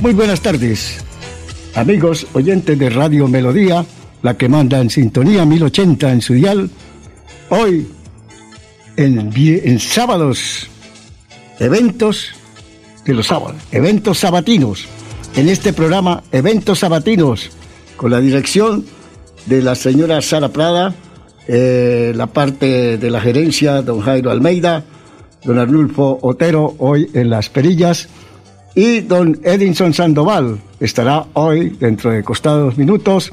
Muy buenas tardes. Amigos oyentes de Radio Melodía, la que manda en sintonía 1080 en su dial. Hoy, en, en sábados, eventos de los sábados, eventos sabatinos. En este programa, eventos sabatinos, con la dirección de la señora Sara Prada, eh, la parte de la gerencia, don Jairo Almeida, don Arnulfo Otero, hoy en Las Perillas, y don Edinson Sandoval estará hoy, dentro de costados minutos,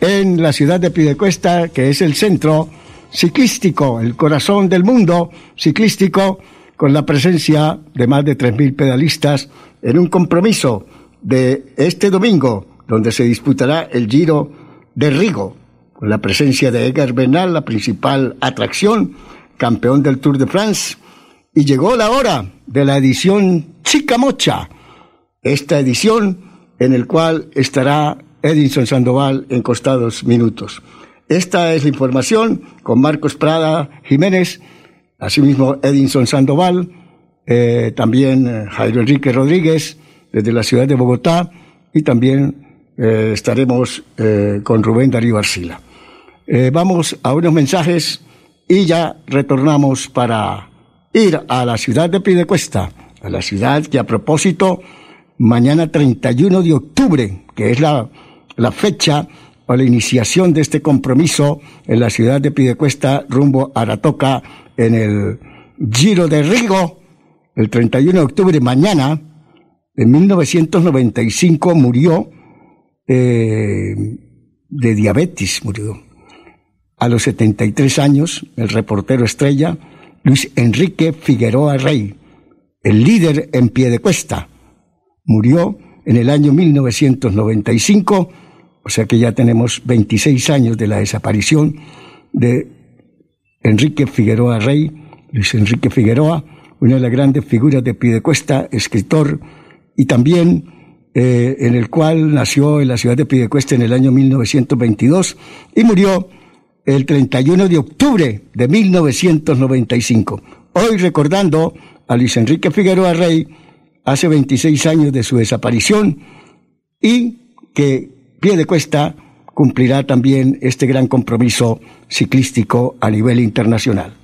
en la ciudad de Pidecuesta, que es el centro ciclístico, el corazón del mundo ciclístico, con la presencia de más de 3.000 pedalistas en un compromiso de este domingo, donde se disputará el Giro de Rigo, con la presencia de Edgar Bernal, la principal atracción, campeón del Tour de France. Y llegó la hora de la edición Chica Mocha, esta edición en el cual estará Edinson Sandoval en costados minutos. Esta es la información con Marcos Prada Jiménez, asimismo Edinson Sandoval, eh, también eh, Jairo Enrique Rodríguez desde la ciudad de Bogotá y también eh, estaremos con Rubén Darío Arcila. Vamos a unos mensajes y ya retornamos para ir a la ciudad de Pidecuesta, a la ciudad que a propósito, mañana 31 de octubre, que es la, la fecha o la iniciación de este compromiso en la ciudad de Pidecuesta rumbo a Aratoca en el Giro de Rigo, el 31 de octubre, mañana, en 1995 murió eh, de diabetes, murió. A los 73 años, el reportero estrella Luis Enrique Figueroa Rey, el líder en pie de cuesta, murió en el año 1995, o sea que ya tenemos 26 años de la desaparición de Enrique Figueroa Rey, Luis Enrique Figueroa, una de las grandes figuras de Piedecuesta, escritor, y también eh, en el cual nació en la ciudad de Piedecuesta en el año 1922 y murió el 31 de octubre de 1995. Hoy recordando a Luis Enrique Figueroa Rey hace 26 años de su desaparición y que pie de cuesta cumplirá también este gran compromiso ciclístico a nivel internacional.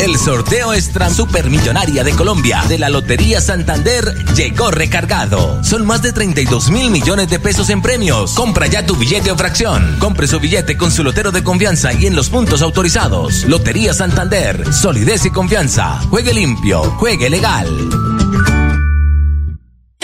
El sorteo extra supermillonaria de Colombia de la Lotería Santander llegó recargado. Son más de 32 mil millones de pesos en premios. Compra ya tu billete o fracción. Compre su billete con su lotero de confianza y en los puntos autorizados. Lotería Santander, solidez y confianza. Juegue limpio, juegue legal.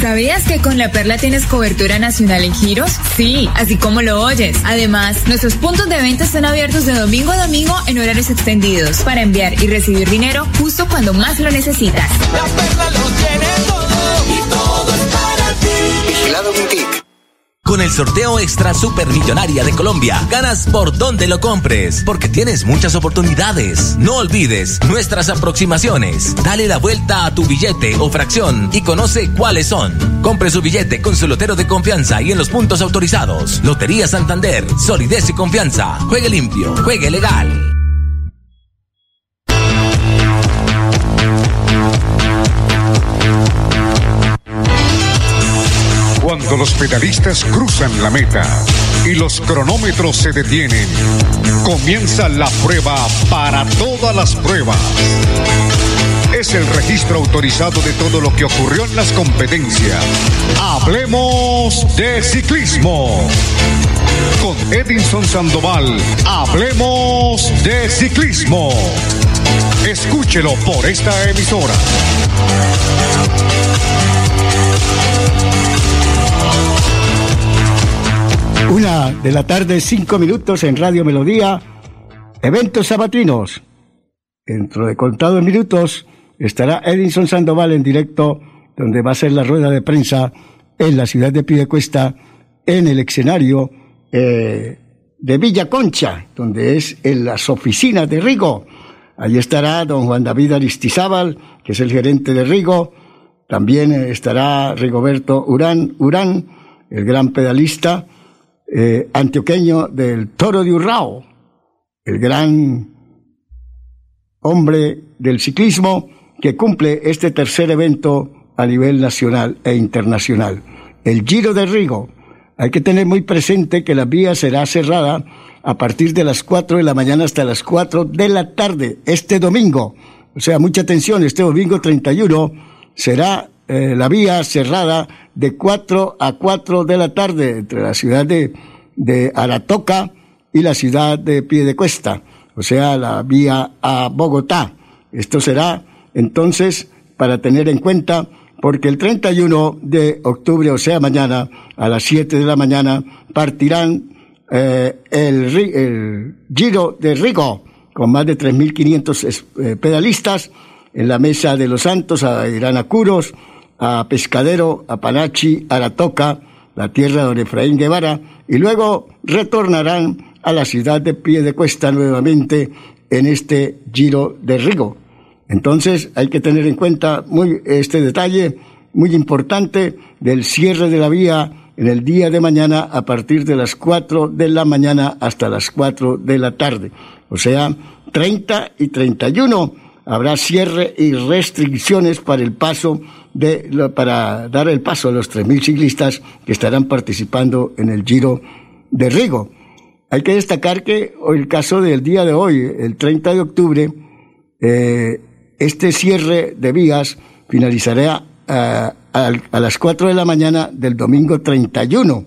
¿Sabías que con La Perla tienes cobertura nacional en giros? Sí, así como lo oyes. Además, nuestros puntos de venta están abiertos de domingo a domingo en horarios extendidos para enviar y recibir dinero justo cuando más lo necesitas. La Perla lo tiene todo y todo es para ti. Vigilado con el sorteo extra supermillonaria de Colombia, ganas por donde lo compres, porque tienes muchas oportunidades. No olvides nuestras aproximaciones. Dale la vuelta a tu billete o fracción y conoce cuáles son. Compre su billete con su lotero de confianza y en los puntos autorizados. Lotería Santander, solidez y confianza. Juegue limpio, juegue legal. Cuando los pedalistas cruzan la meta y los cronómetros se detienen, comienza la prueba para todas las pruebas. Es el registro autorizado de todo lo que ocurrió en las competencias. Hablemos de ciclismo. Con Edinson Sandoval, hablemos de ciclismo. Escúchelo por esta emisora. Una de la tarde, cinco minutos en Radio Melodía. Eventos sabatinos. Dentro de contados minutos estará Edinson Sandoval en directo, donde va a ser la rueda de prensa en la ciudad de Pidecuesta en el escenario eh, de Villa Concha, donde es en las oficinas de Rigo. Allí estará don Juan David Aristizábal, que es el gerente de Rigo. También estará Rigoberto Urán, Urán el gran pedalista eh, antioqueño del Toro de Urrao, el gran hombre del ciclismo que cumple este tercer evento a nivel nacional e internacional, el Giro de Rigo. Hay que tener muy presente que la vía será cerrada a partir de las 4 de la mañana hasta las 4 de la tarde, este domingo. O sea, mucha atención, este domingo 31 será eh, la vía cerrada de 4 a 4 de la tarde entre la ciudad de, de Aratoca y la ciudad de Piedecuesta, o sea, la vía a Bogotá. Esto será entonces para tener en cuenta porque el 31 de octubre, o sea, mañana, a las 7 de la mañana, partirán eh, el, el, Giro de Rigo, con más de 3.500 eh, pedalistas, en la Mesa de los Santos, irán a Curos, a Pescadero, a Panachi, a Aratoca, la tierra de don Efraín Guevara, y luego retornarán a la ciudad de Piedecuesta nuevamente en este Giro de Rigo. Entonces hay que tener en cuenta muy este detalle muy importante del cierre de la vía en el día de mañana a partir de las 4 de la mañana hasta las 4 de la tarde. O sea, 30 y 31 habrá cierre y restricciones para el paso de, para dar el paso a los 3.000 ciclistas que estarán participando en el Giro de Rigo. Hay que destacar que el caso del día de hoy, el 30 de octubre, eh, este cierre de vías finalizará a, las 4 de la mañana del domingo 31.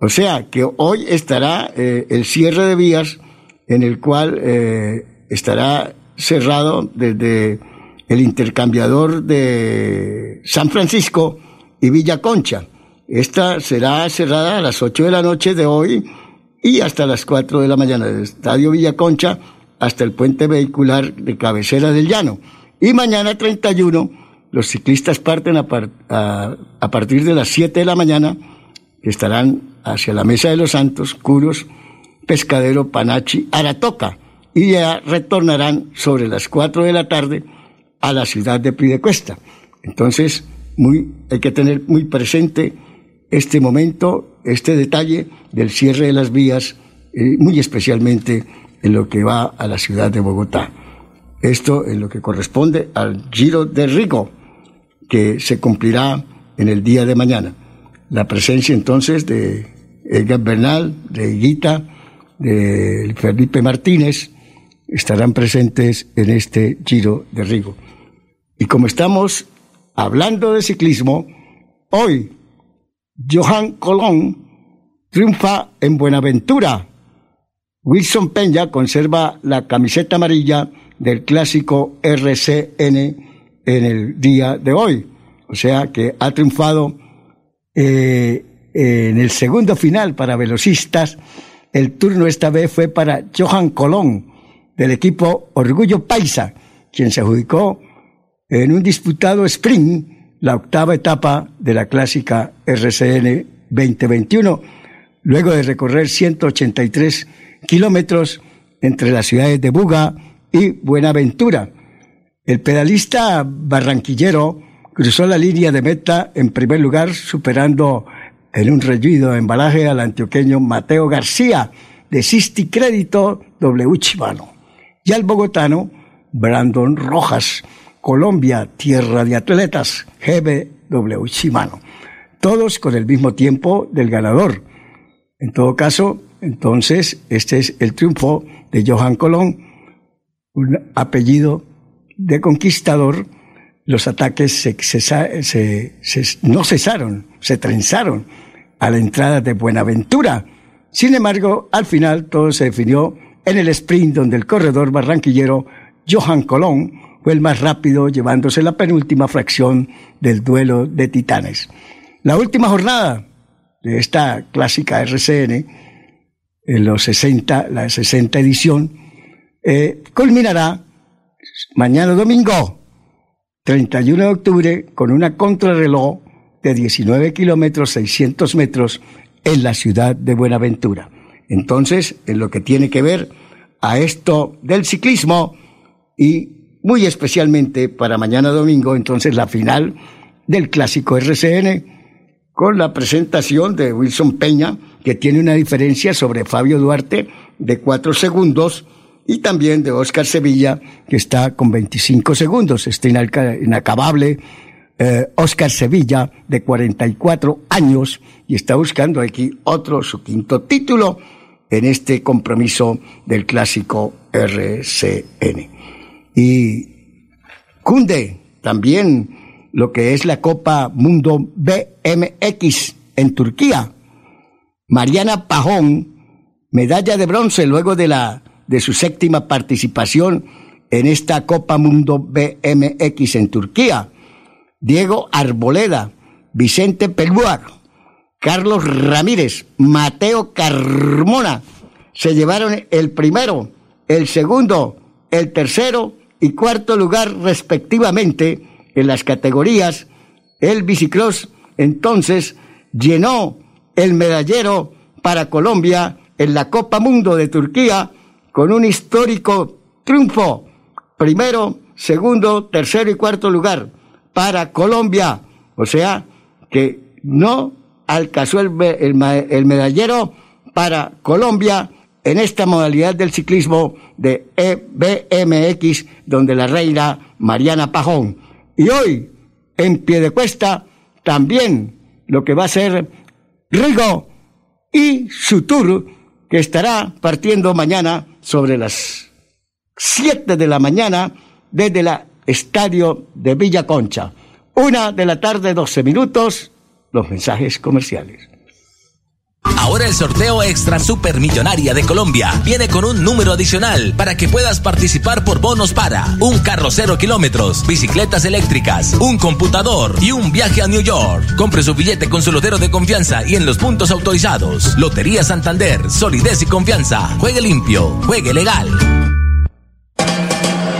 O sea que hoy estará eh, el cierre de vías en el cual eh, estará cerrado desde el intercambiador de San Francisco y Villa Concha. Esta será cerrada a las 8 de la noche de hoy y hasta las 4 de la mañana del Estadio Villa Concha hasta el puente vehicular de cabecera del llano. Y mañana 31 los ciclistas parten a, partir de las 7 de la mañana, que estarán hacia la Mesa de los Santos, Curos, Pescadero, Panachi, Aratoca, y ya retornarán sobre las 4 de la tarde a la ciudad de Pidecuesta. Entonces, muy, hay que tener muy presente este momento, este detalle del cierre de las vías, eh, muy especialmente en lo que va a la ciudad de Bogotá. Esto es lo que corresponde al Giro de Rigo, que se cumplirá en el día de mañana. La presencia entonces de Edgar Bernal, de Guita, de Felipe Martínez, estarán presentes en este Giro de Rigo. Y como estamos hablando de ciclismo, hoy Johan Colón triunfa en Buenaventura. Wilson Peña conserva la camiseta amarilla del clásico RCN en el día de hoy. O sea que ha triunfado eh, en el segundo final para velocistas. El turno esta vez fue para Johan Colón del equipo Orgullo Paisa, quien se adjudicó en un disputado sprint la octava etapa de la clásica RCN 2021, luego de recorrer 183 kilómetros entre las ciudades de Buga y Buenaventura. El pedalista barranquillero cruzó la línea de meta en primer lugar, superando en un reñido embalaje al antioqueño Mateo García de Sisti Crédito W Chivano y al bogotano Brandon Rojas, Colombia, tierra de atletas, GBW Shimano. Todos con el mismo tiempo del ganador. En todo caso, entonces, este es el triunfo de Johan Colón, un apellido de conquistador. Los ataques no cesaron, se trenzaron a la entrada de Buenaventura. Sin embargo, al final todo se definió en el sprint donde el corredor barranquillero Johan Colón fue el más rápido llevándose la penúltima fracción del duelo de titanes. La última jornada de esta clásica RCN, en los 60, la 60 edición, eh, culminará mañana domingo, 31 de octubre, con una contrarreloj de 19 kilómetros 600 metros en la ciudad de Buenaventura. Entonces, en lo que tiene que ver a esto del ciclismo y muy especialmente para mañana domingo, entonces la final del clásico RCN con la presentación de Wilson Peña, que tiene una diferencia sobre Fabio Duarte de cuatro segundos, y también de Oscar Sevilla, que está con 25 segundos. Está inacabable eh, Oscar Sevilla, de 44 años, y está buscando aquí otro, su quinto título en este compromiso del clásico RCN. Y cunde también lo que es la Copa Mundo BMX en Turquía. Mariana Pajón, medalla de bronce luego de la de su séptima participación en esta Copa Mundo BMX en Turquía. Diego Arboleda, Vicente Pelúa, Carlos Ramírez, Mateo Carmona se llevaron el primero, el segundo, el tercero y cuarto lugar respectivamente en las categorías. El bicicross entonces llenó el medallero para Colombia en la Copa Mundo de Turquía con un histórico triunfo. Primero, segundo, tercero y cuarto lugar para Colombia. O sea, que no alcanzó el, medallero para Colombia en esta modalidad del ciclismo de EBMX, donde la reina Mariana Pajón. Y hoy, en pie de cuesta, también lo que va a ser Rigo y su tour, que estará partiendo mañana sobre las 7 de la mañana desde la Estadio de Villa Concha. Una de la tarde, 12 minutos, los mensajes comerciales. Ahora el sorteo extra supermillonaria de Colombia viene con un número adicional para que puedas participar por bonos para un carro cero kilómetros, bicicletas eléctricas, un computador y un viaje a New York. Compre su billete con su lotero de confianza y en los puntos autorizados. Lotería Santander, solidez y confianza. Juegue limpio, juegue legal.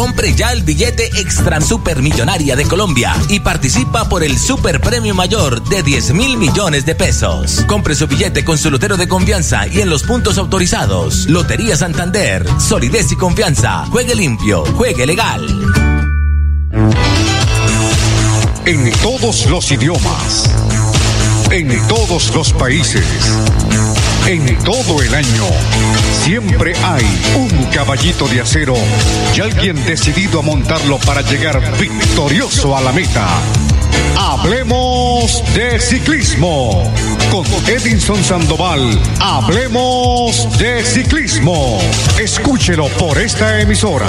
Compre ya el billete extra supermillonaria de Colombia y participa por el super premio mayor de 10 mil millones de pesos. Compre su billete con su lotero de confianza y en los puntos autorizados. Lotería Santander, solidez y confianza. Juegue limpio, juegue legal. En todos los idiomas. En todos los países en todo el año. Siempre hay un caballito de acero y alguien decidido a montarlo para llegar victorioso a la meta. Hablemos de ciclismo. Con Edinson Sandoval, hablemos de ciclismo. Escúchelo por esta emisora.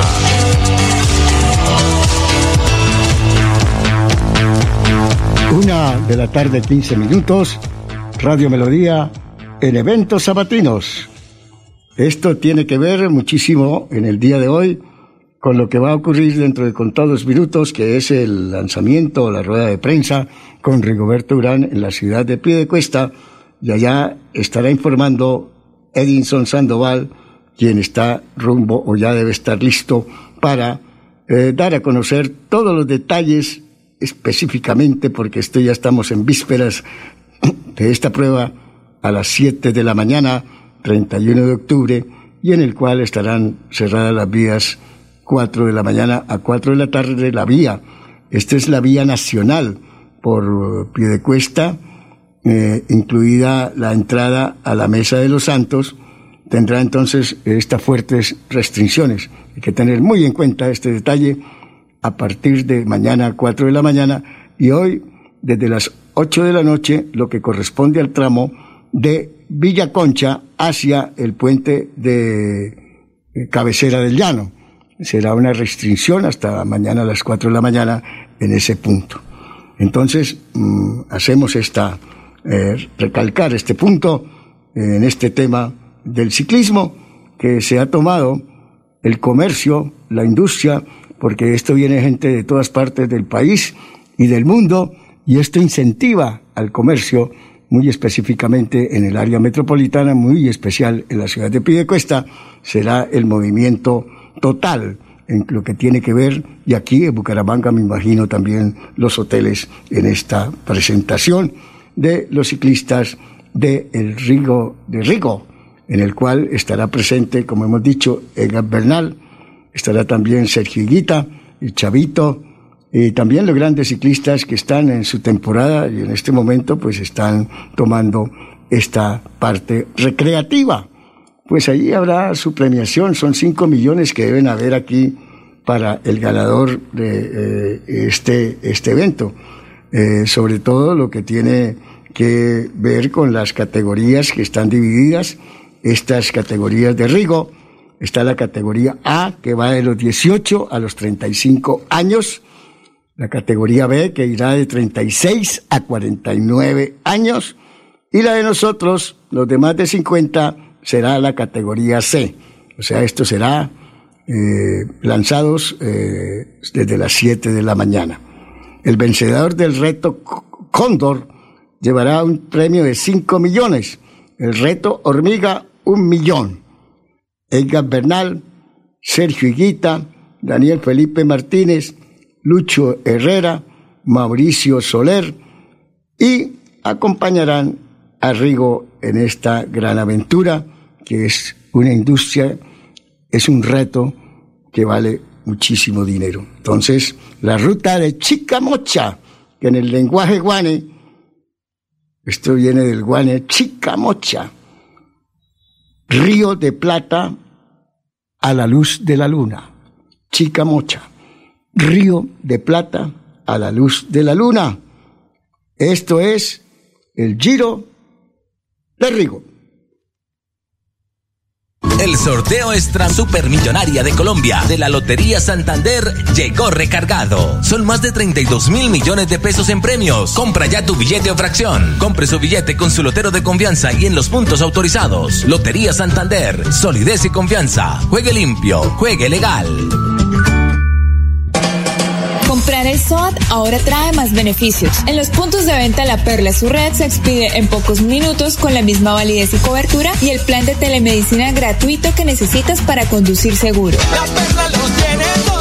Una de la tarde, 15 minutos. Radio Melodía en eventos sabatinos. Esto tiene que ver muchísimo en el día de hoy con lo que va a ocurrir dentro de contados minutos, que es el lanzamiento, la rueda de prensa con Rigoberto Urán en la ciudad de Piedecuesta, y allá estará informando Edinson Sandoval, quien está rumbo o ya debe estar listo para eh, dar a conocer todos los detalles específicamente, porque esto ya estamos en vísperas de esta prueba a las 7 de la mañana, 31 de octubre, y en el cual estarán cerradas las vías 4 de la mañana a 4 de la tarde la vía. Esta es la vía nacional por Piedecuesta, eh, incluida la entrada a la Mesa de los Santos, tendrá entonces estas fuertes restricciones. Hay que tener muy en cuenta este detalle a partir de mañana a 4 de la mañana y hoy desde las 8 de la noche, lo que corresponde al tramo de Villa Concha hacia el puente de eh, Cabecera del Llano. Será una restricción hasta mañana a las 4 de la mañana en ese punto. Entonces, mm, hacemos esta, eh, recalcar este punto en este tema del ciclismo que se ha tomado el comercio, la industria, porque esto viene gente de todas partes del país y del mundo y esto incentiva al comercio muy específicamente en el área metropolitana, muy especial en la ciudad de Pidecuesta, será el movimiento total en lo que tiene que ver, y aquí en Bucaramanga me imagino también los hoteles en esta presentación de los ciclistas de el Rigo, de Rigo, en el cual estará presente, como hemos dicho, Edgar Bernal, estará también Sergio Higuita, y Chavito, y también los grandes ciclistas que están en su temporada y en este momento pues están tomando esta parte recreativa. Pues ahí habrá su premiación, son cinco millones que deben haber aquí para el ganador de eh, este, este evento. Eh, sobre todo lo que tiene que ver con las categorías que están divididas, estas categorías de Rigo. Está la categoría A, que va de los 18 a los 35 años, la categoría B, que irá de 36 a 49 años, y la de nosotros, los de más de 50, será la categoría C. O sea, esto será eh, lanzados eh, desde las 7 de la mañana. El vencedor del reto Cóndor llevará un premio de 5 millones. El reto Hormiga, un millón. Edgar Bernal, Sergio Higuita, Daniel Felipe Martínez, Lucho Herrera, Mauricio Soler y acompañarán a Rigo en esta gran aventura que es una industria, es un reto que vale muchísimo dinero. Entonces, la ruta de Chicamocha, que en el lenguaje guane, esto viene del guane Chicamocha, río de plata a la luz de la luna, Chicamocha. Río de Plata a la luz de la luna. Esto es el Giro de Rigo. El sorteo extra supermillonaria de Colombia de la Lotería Santander llegó recargado. Son más de 32 mil millones de pesos en premios. Compra ya tu billete o fracción. Compre su billete con su lotero de confianza y en los puntos autorizados. Lotería Santander. Solidez y confianza. Juegue limpio. Juegue legal. Comprar el SOAT ahora trae más beneficios. En los puntos de venta La Perla su red se expide en pocos minutos con la misma validez y cobertura y el plan de telemedicina gratuito que necesitas para conducir seguro. La perla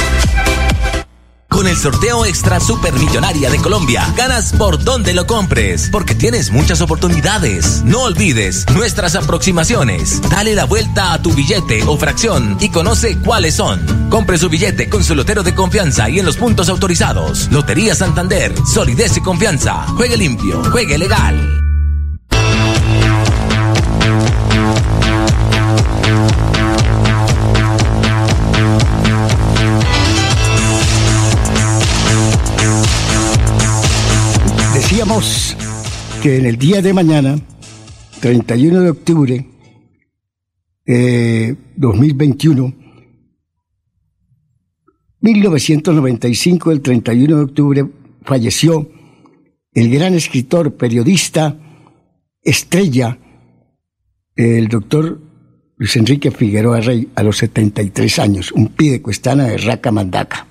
Con el sorteo extra supermillonaria de Colombia, ganas por donde lo compres, porque tienes muchas oportunidades. No olvides nuestras aproximaciones. Dale la vuelta a tu billete o fracción y conoce cuáles son. Compre su billete con su lotero de confianza y en los puntos autorizados. Lotería Santander, solidez y confianza. Juegue limpio, juegue legal. Que en el día de mañana, 31 de octubre eh, 2021, 1995, el 31 de octubre, falleció el gran escritor, periodista, estrella, el doctor Luis Enrique Figueroa Rey, a los 73 años, un pide cuestana de Raca Mandaca.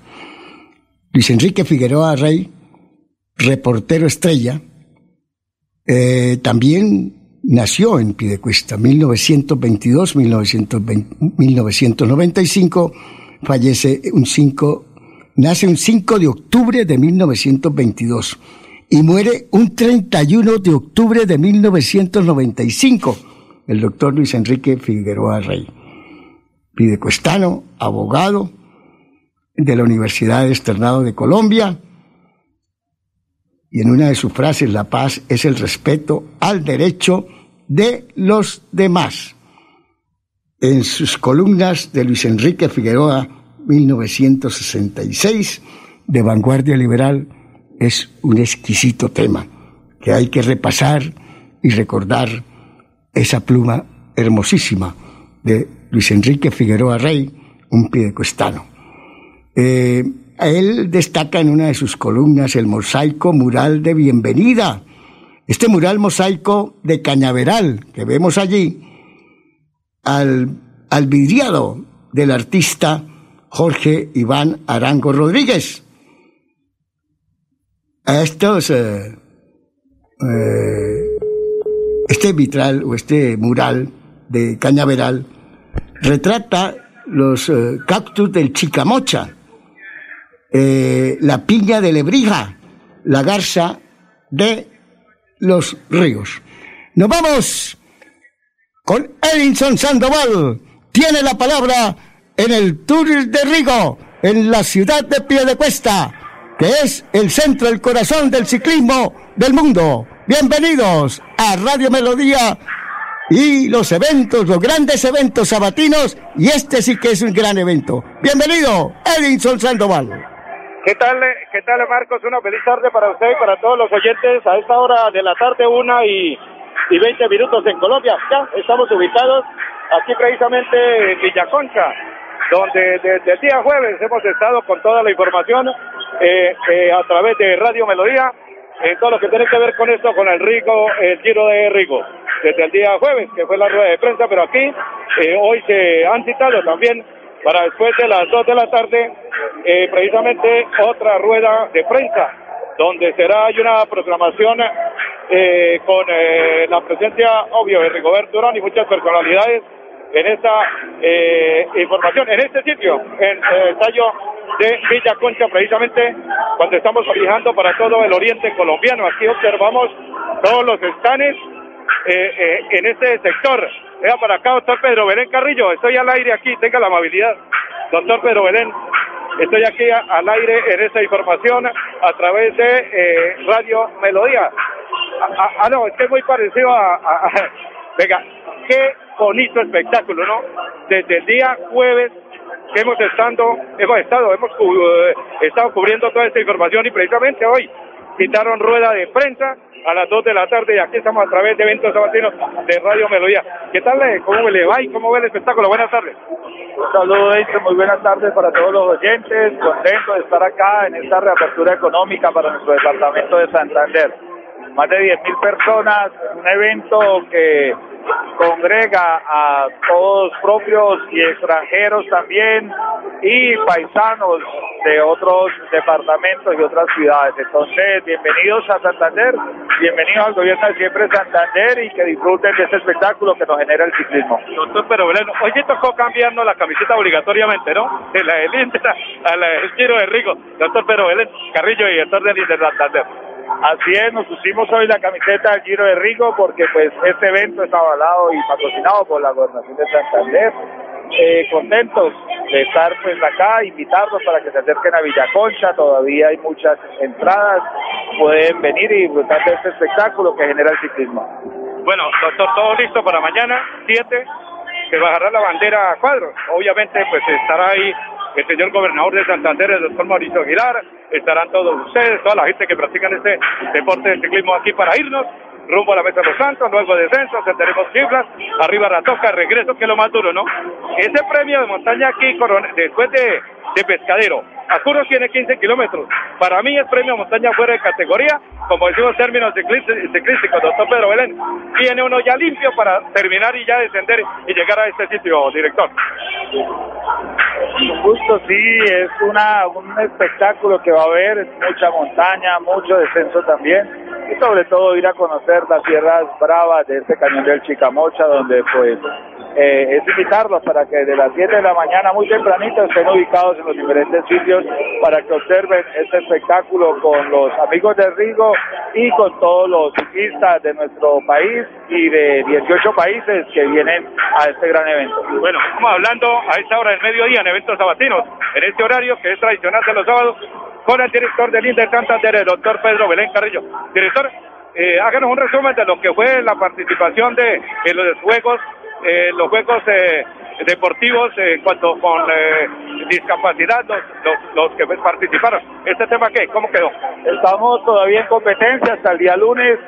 Luis Enrique Figueroa Rey, reportero estrella, eh, también nació en Pidecuesta, 1922, 1920, 1995, fallece un 5, nace un 5 de octubre de 1922 y muere un 31 de octubre de 1995 el doctor Luis Enrique Figueroa Rey. Pidecuestano, abogado de la Universidad de Externado de Colombia, y en una de sus frases, la paz es el respeto al derecho de los demás. En sus columnas de Luis Enrique Figueroa, 1966, de Vanguardia Liberal, es un exquisito tema que hay que repasar y recordar esa pluma hermosísima de Luis Enrique Figueroa Rey, un piedecuestano. Eh, él destaca en una de sus columnas el mosaico mural de bienvenida. Este mural mosaico de cañaveral que vemos allí, al, al vidriado del artista Jorge Iván Arango Rodríguez, a estos, eh, eh, este vitral o este mural de cañaveral retrata los eh, cactus del chicamocha, la piña de lebrija, la garza de los ríos. Nos vamos con Edinson Sandoval. Tiene la palabra en el Tour de Rigo, en la ciudad de Piedecuesta que es el centro, el corazón del ciclismo del mundo. Bienvenidos a Radio Melodía y los eventos, los grandes eventos sabatinos, y este sí que es un gran evento. Bienvenido, Edinson Sandoval. ¿Qué tal, qué tal Marcos? Una feliz tarde para usted y para todos los oyentes a esta hora de la tarde, una y, y 20 minutos en Colombia. Ya estamos ubicados aquí precisamente en Villaconcha, donde desde el día jueves hemos estado con toda la información eh, eh, a través de Radio Melodía en todo lo que tiene que ver con esto, con el Rigo, el Giro de Rigo, desde el día jueves, que fue la rueda de prensa, pero aquí eh, hoy se han citado también para después de las 2 de la tarde, precisamente otra rueda de prensa, donde será una programación con la presencia, obvio, de Rigoberto Durán y muchas personalidades en esta información, en este sitio, en el tallo de Villa Concha, precisamente cuando estamos viajando para todo el oriente colombiano. Aquí observamos todos los estanes eh, eh, en este sector. Vea para acá, doctor Pedro Belén Carrillo, estoy al aire aquí, tenga la amabilidad. Doctor Pedro Belén, estoy aquí al aire en esta información a través de eh, Radio Melodía. Ah, ah, ah, no, es que es muy parecido a, venga, qué bonito espectáculo, ¿no? Desde el día jueves que hemos estado, hemos estado, hemos eh, estado cubriendo toda esta información y precisamente hoy citaron rueda de prensa a las 2 de la tarde y aquí estamos a través de eventos sabatinos de Radio Melodía. ¿Qué tal? Eh? ¿Cómo le va y cómo ve el espectáculo? Buenas tardes. Un saludo, muy buenas tardes para todos los oyentes. Contento de estar acá en esta reapertura económica para nuestro departamento de Santander. Más de 10.000 personas, un evento que congrega a todos propios y extranjeros también y paisanos de otros departamentos y otras ciudades. Entonces, bienvenidos a Santander, bienvenidos al gobierno de siempre Santander y que disfruten de este espectáculo que nos genera el ciclismo. Doctor Pero Belén, hoy tocó cambiarnos la camiseta obligatoriamente, ¿no? De la del Inter a la del Giro de Rico. Doctor Pero Belén, Carrillo director de Santander. Así es, nos pusimos hoy la camiseta del Giro de Rigo porque pues este evento está avalado y patrocinado por la Gobernación de Santander. Eh, contentos de estar pues acá, invitarlos para que se acerquen a Villaconcha, todavía hay muchas entradas, pueden venir y disfrutar de este espectáculo que genera el ciclismo. Bueno, doctor, todo listo para mañana, 7, se bajará la bandera a cuadros. Obviamente, pues estará ahí el señor gobernador de Santander, el doctor Mauricio Aguilar, estarán todos ustedes, toda la gente que practican este deporte del ciclismo aquí para irnos rumbo a la Mesa de los Santos, luego descenso, tendremos cifras, arriba Ratoca, regreso, que es lo más duro, ¿no? Ese premio de montaña aquí, después de, de Pescadero, Acuros tiene 15 kilómetros. Para mí es premio montaña fuera de categoría, como decimos términos ciclísticos, doctor Pedro Belén. Tiene uno ya limpio para terminar y ya descender y llegar a este sitio, director. Justo sí, es una, un espectáculo que va a haber, mucha montaña, mucho descenso también y sobre todo ir a conocer las tierras bravas de este cañón del Chicamocha, donde pues eh, es invitarlos para que de las 7 de la mañana muy tempranito estén ubicados en los diferentes sitios para que observen este espectáculo con los amigos de Rigo y con todos los ciclistas de nuestro país y de 18 países que vienen a este gran evento. Bueno, estamos hablando a esta hora del mediodía en eventos sabatinos, en este horario que es tradicional de los sábados, con el director del Inter Santander, el doctor Pedro Belén Carrillo. Director, eh, háganos un resumen de lo que fue la participación de los Juegos eh, los juegos eh, deportivos en cuanto con eh, discapacidad, los, los, que participaron. ¿Este tema qué? ¿Cómo quedó? Estamos todavía en competencia hasta el día lunes,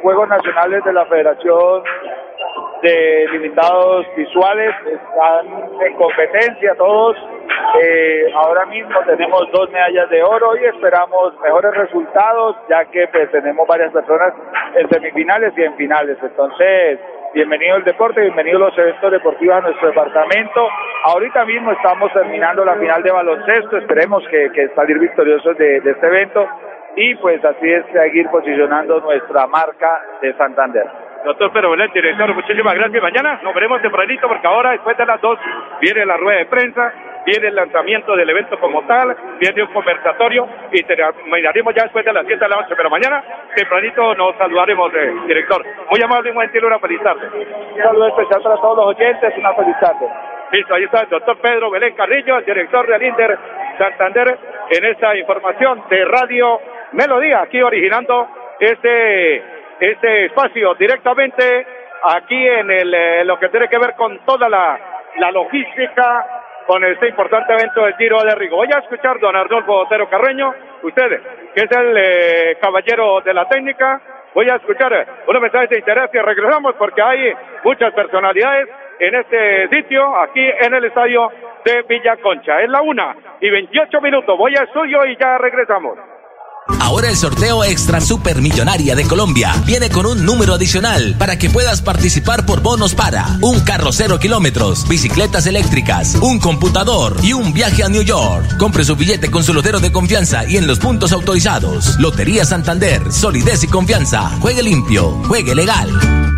Juegos Nacionales de la Federación de Limitados Visuales están en competencia todos. ahora mismo tenemos dos medallas de oro y esperamos mejores resultados ya que pues, tenemos varias personas en semifinales y en finales. Entonces, bienvenido el deporte, bienvenidos los eventos deportivos a nuestro departamento. Ahorita mismo estamos terminando la final de baloncesto, esperemos que, salir victoriosos de, este evento y pues así es seguir posicionando nuestra marca de Santander. Doctor Pedro Belén, director, muchísimas gracias. Mañana nos veremos tempranito porque ahora después de las dos viene la rueda de prensa viene el lanzamiento del evento como tal, viene un conversatorio y terminaremos ya después de las 7 de la noche, pero mañana tempranito nos saludaremos, eh, director. Muy amable y muy gentil, una feliz tarde. Un saludo especial para todos los oyentes, una feliz tarde. Listo, ahí está el doctor Pedro Belén Carrillo, el director del Inter Santander, en esta información de Radio Melodía, aquí originando este, este espacio directamente aquí en el, eh, lo que tiene que ver con toda la, la logística con este importante evento del Giro de Rigo. Voy a escuchar don Arnolfo Otero Carreño, usted, que es el eh, caballero de la técnica, voy a escuchar unos mensajes de interés y regresamos porque hay muchas personalidades en este sitio, aquí en el estadio de Villa Concha. Es la una y 28 minutos. Voy a estudio y ya regresamos. Ahora el sorteo extra supermillonaria de Colombia viene con un número adicional para que puedas participar por bonos para un carro cero kilómetros, bicicletas eléctricas, un computador y un viaje a New York. Compre su billete con su lotero de confianza y en los puntos autorizados. Lotería Santander, solidez y confianza. Juegue limpio, juegue legal.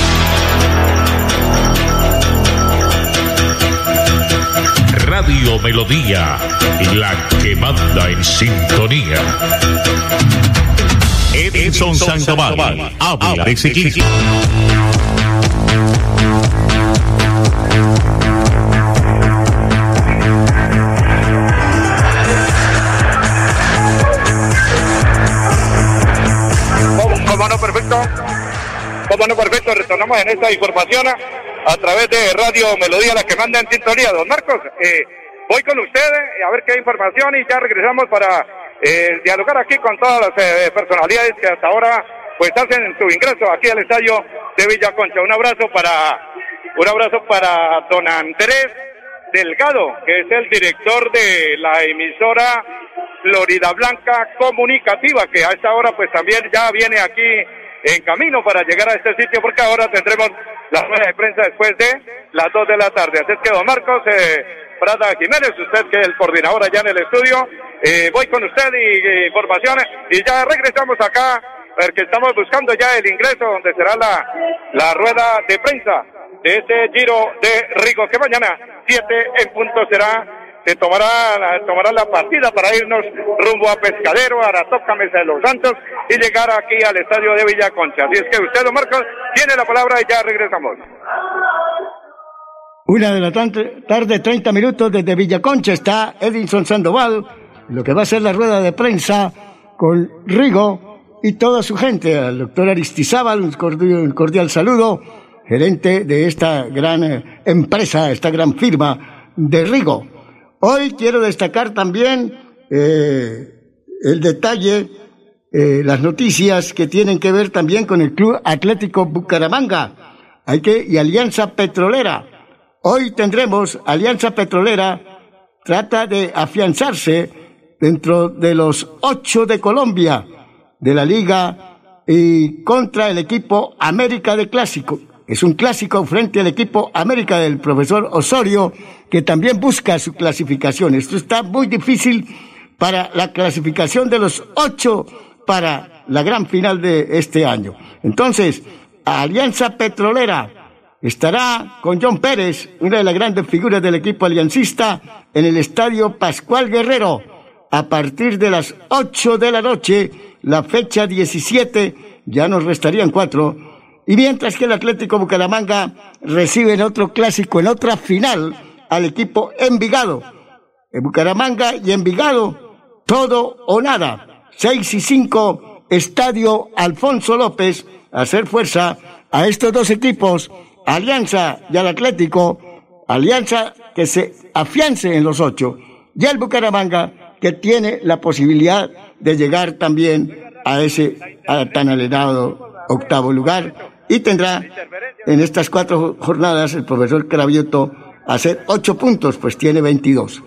Radio Melodía, la que manda en sintonía. Edson Sandoval, habla de en esta información a través de Radio Melodía, la que manda en sintonía. Don Marcos, eh, voy con ustedes a ver qué información y ya regresamos para eh, dialogar aquí con todas las eh, personalidades que hasta ahora pues hacen su ingreso aquí al estadio de Villa Concha. Un abrazo para un abrazo para don Andrés Delgado, que es el director de la emisora Florida Blanca Comunicativa, que a esta hora pues también ya viene aquí en camino para llegar a este sitio, porque ahora tendremos la rueda de prensa después de las 2 de la tarde. Así es que, don Marcos, eh, Prada Jiménez, usted que es el coordinador allá en el estudio, eh, voy con usted y informaciones y ya regresamos acá, porque estamos buscando ya el ingreso donde será la, la rueda de prensa de este giro de Rigo, que mañana 7 en punto será se tomará, tomará la partida para irnos rumbo a Pescadero, a Aratoca, Mesa de los Santos y llegar aquí al estadio de Villaconcha. Así es que usted, don Marcos, tiene la palabra y ya regresamos. Una de la tarde, 30 minutos desde Villaconcha está Edinson Sandoval, lo que va a ser la rueda de prensa con Rigo y toda su gente, al doctor Aristizábal, un cordial, un cordial saludo, gerente de esta gran eh, empresa, esta gran firma de Rigo. Hoy quiero destacar también eh, el detalle eh, las noticias que tienen que ver también con el Club Atlético Bucaramanga hay que, y Alianza Petrolera. Hoy tendremos Alianza Petrolera, trata de afianzarse dentro de los ocho de Colombia de la liga y contra el equipo América de Clásico. Es un clásico frente al equipo América del profesor Osorio, que también busca su clasificación. Esto está muy difícil para la clasificación de los ocho para la gran final de este año. Entonces, Alianza Petrolera estará con John Pérez, una de las grandes figuras del equipo aliancista, en el estadio Pascual Guerrero, a partir de las ocho de la noche, la fecha 17, ya nos restarían cuatro, y mientras que el Atlético Bucaramanga recibe en otro clásico, en otra final, al equipo Envigado. En Bucaramanga y Envigado, todo o nada. Seis y cinco, Estadio Alfonso López, hacer fuerza a estos dos equipos, Alianza y al Atlético, Alianza que se afiance en los ocho, y el Bucaramanga que tiene la posibilidad de llegar también a ese tan alenado octavo lugar y tendrá en estas cuatro jornadas el profesor Cravioto hacer ocho puntos, pues tiene 22.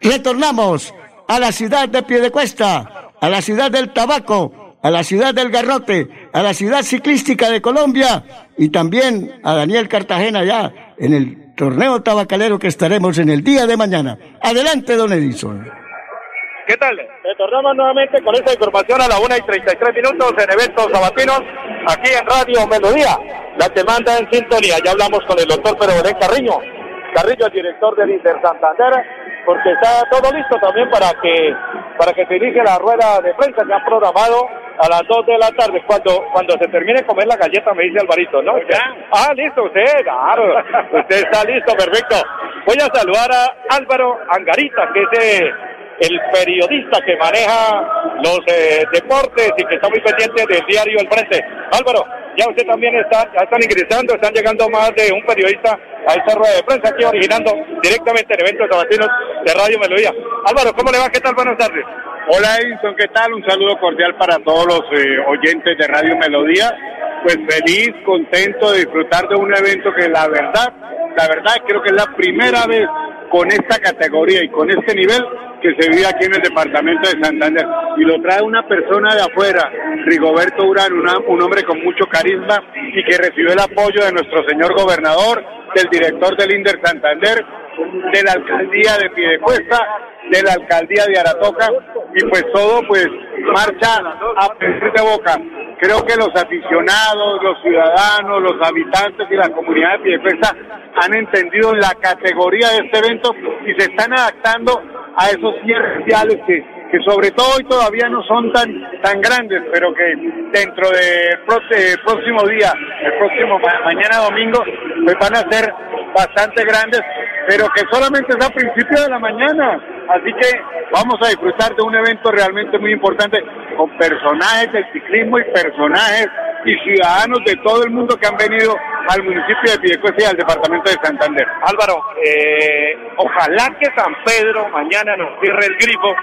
Retornamos a la ciudad de Piedecuesta, a la ciudad del tabaco, a la ciudad del garrote, a la ciudad ciclística de Colombia y también a Daniel Cartagena ya en el torneo tabacalero que estaremos en el día de mañana. Adelante, don Edison. ¿Qué tal? Retornamos nuevamente con esta información a la 1 y 33 minutos en eventos sabatinos aquí en Radio Melodía. La que manda en sintonía. Ya hablamos con el doctor Pedro Belén Carriño. Carrillo, el director del Inter Santander, porque está todo listo también para que para que se inicie la rueda de prensa que han programado a las 2 de la tarde. Cuando cuando se termine de comer la galleta, me dice Alvarito, ¿no? Ah, listo, usted, claro. usted está listo, perfecto. Voy a saludar a Álvaro Angarita, que es eh, el periodista que maneja los eh, deportes y que está muy pendiente del diario El Frente. Álvaro, ya usted también está, ya están ingresando, están llegando más de un periodista a esta rueda de prensa aquí originando directamente en eventos sabatinos de Radio Melodía. Álvaro, ¿cómo le va? ¿Qué tal? Buenas tardes. Hola Edison, ¿qué tal? Un saludo cordial para todos los eh, oyentes de Radio Melodía. Pues feliz, contento de disfrutar de un evento que la verdad, la verdad creo que es la primera vez con esta categoría y con este nivel que se vive aquí en el departamento de Santander. Y lo trae una persona de afuera, Rigoberto Urán, un hombre con mucho carisma y que recibió el apoyo de nuestro señor gobernador, del director del INDER Santander, de la alcaldía de Piedecuesta, de la alcaldía de Aratoca, y pues todo pues marcha a pedir de boca. Creo que los aficionados, los ciudadanos, los habitantes y la comunidad de Piedecuesta han entendido la categoría de este evento y se están adaptando a esos cierres que, que sobre todo hoy todavía no son tan, tan grandes, pero que dentro del próximo día, el próximo mañana domingo, pues van a ser bastante grandes, pero que solamente es a principio de la mañana. Así que vamos a disfrutar de un evento realmente muy importante con personajes del ciclismo y personajes y ciudadanos de todo el mundo que han venido al municipio de Piedecuesta y al departamento de Santander. Álvaro, eh, ojalá que San Pedro mañana nos cierre el grifo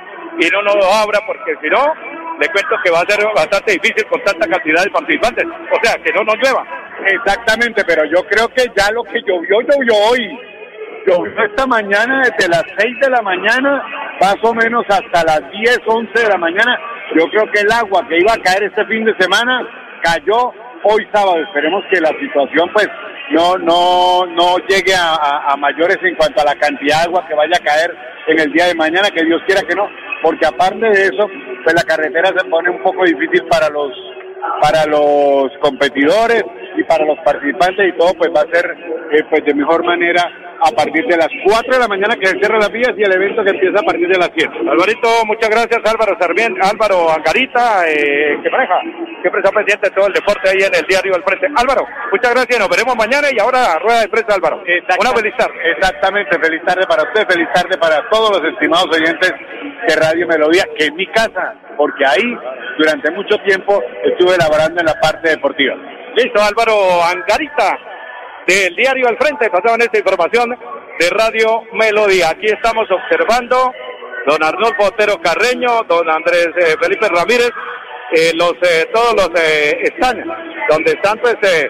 y no lo abra porque si no, le cuento que va a ser bastante difícil con tanta cantidad de participantes. O sea, que no nos llueva. Exactamente, pero yo creo que ya lo que llovió, llovió hoy. Llovió esta mañana desde las 6 de la mañana, más o menos hasta las 10, 11 de la mañana. Yo creo que el agua que iba a caer este fin de semana cayó hoy sábado. Esperemos que la situación pues no no no llegue a, mayores en cuanto a la cantidad de agua que vaya a caer en el día de mañana, que Dios quiera que no, porque aparte de eso, pues la carretera se pone un poco difícil para los para los competidores y para los participantes y todo pues va a ser eh, pues de mejor manera a partir de las 4 de la mañana que se cierran las vías y el evento que empieza a partir de las 7. Alvarito, muchas gracias Álvaro Sarmiento, Álvaro Angarita, eh, que maneja, siempre está pendiente de todo el deporte ahí en el diario del frente. Álvaro, muchas gracias, nos veremos mañana y ahora rueda de prensa Álvaro. Una feliz tarde. Exactamente, feliz tarde para usted, feliz tarde para todos los estimados oyentes de Radio Melodía, que es mi casa, porque ahí durante mucho tiempo estuve elaborando en la parte deportiva. Listo, Álvaro Angarita del diario Al Frente. Pasaban esta información de Radio Melodía. Aquí estamos observando don Arnolfo Otero Carreño, don Andrés eh, Felipe Ramírez eh, los eh, todos los eh, están donde están pues eh,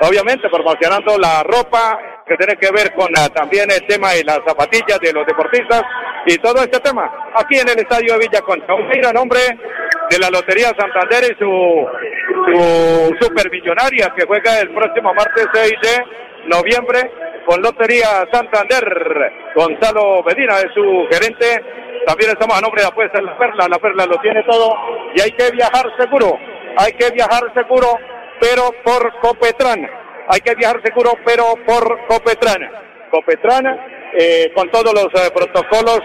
obviamente promocionando la ropa que tiene que ver con ah, también el tema de las zapatillas de los deportistas y todo este tema aquí en el estadio de Villaconcha. Un mira nombre de la Lotería Santander y su, su supermillonaria que juega el próximo martes 6 de noviembre con Lotería Santander. Gonzalo Medina es su gerente. También estamos a nombre de Apuesta en la Perla. La Perla lo tiene todo y hay que viajar seguro. Hay que viajar seguro, pero por Copetran. Hay que viajar seguro, pero por Copetran. Copetran, eh, con todos los eh, protocolos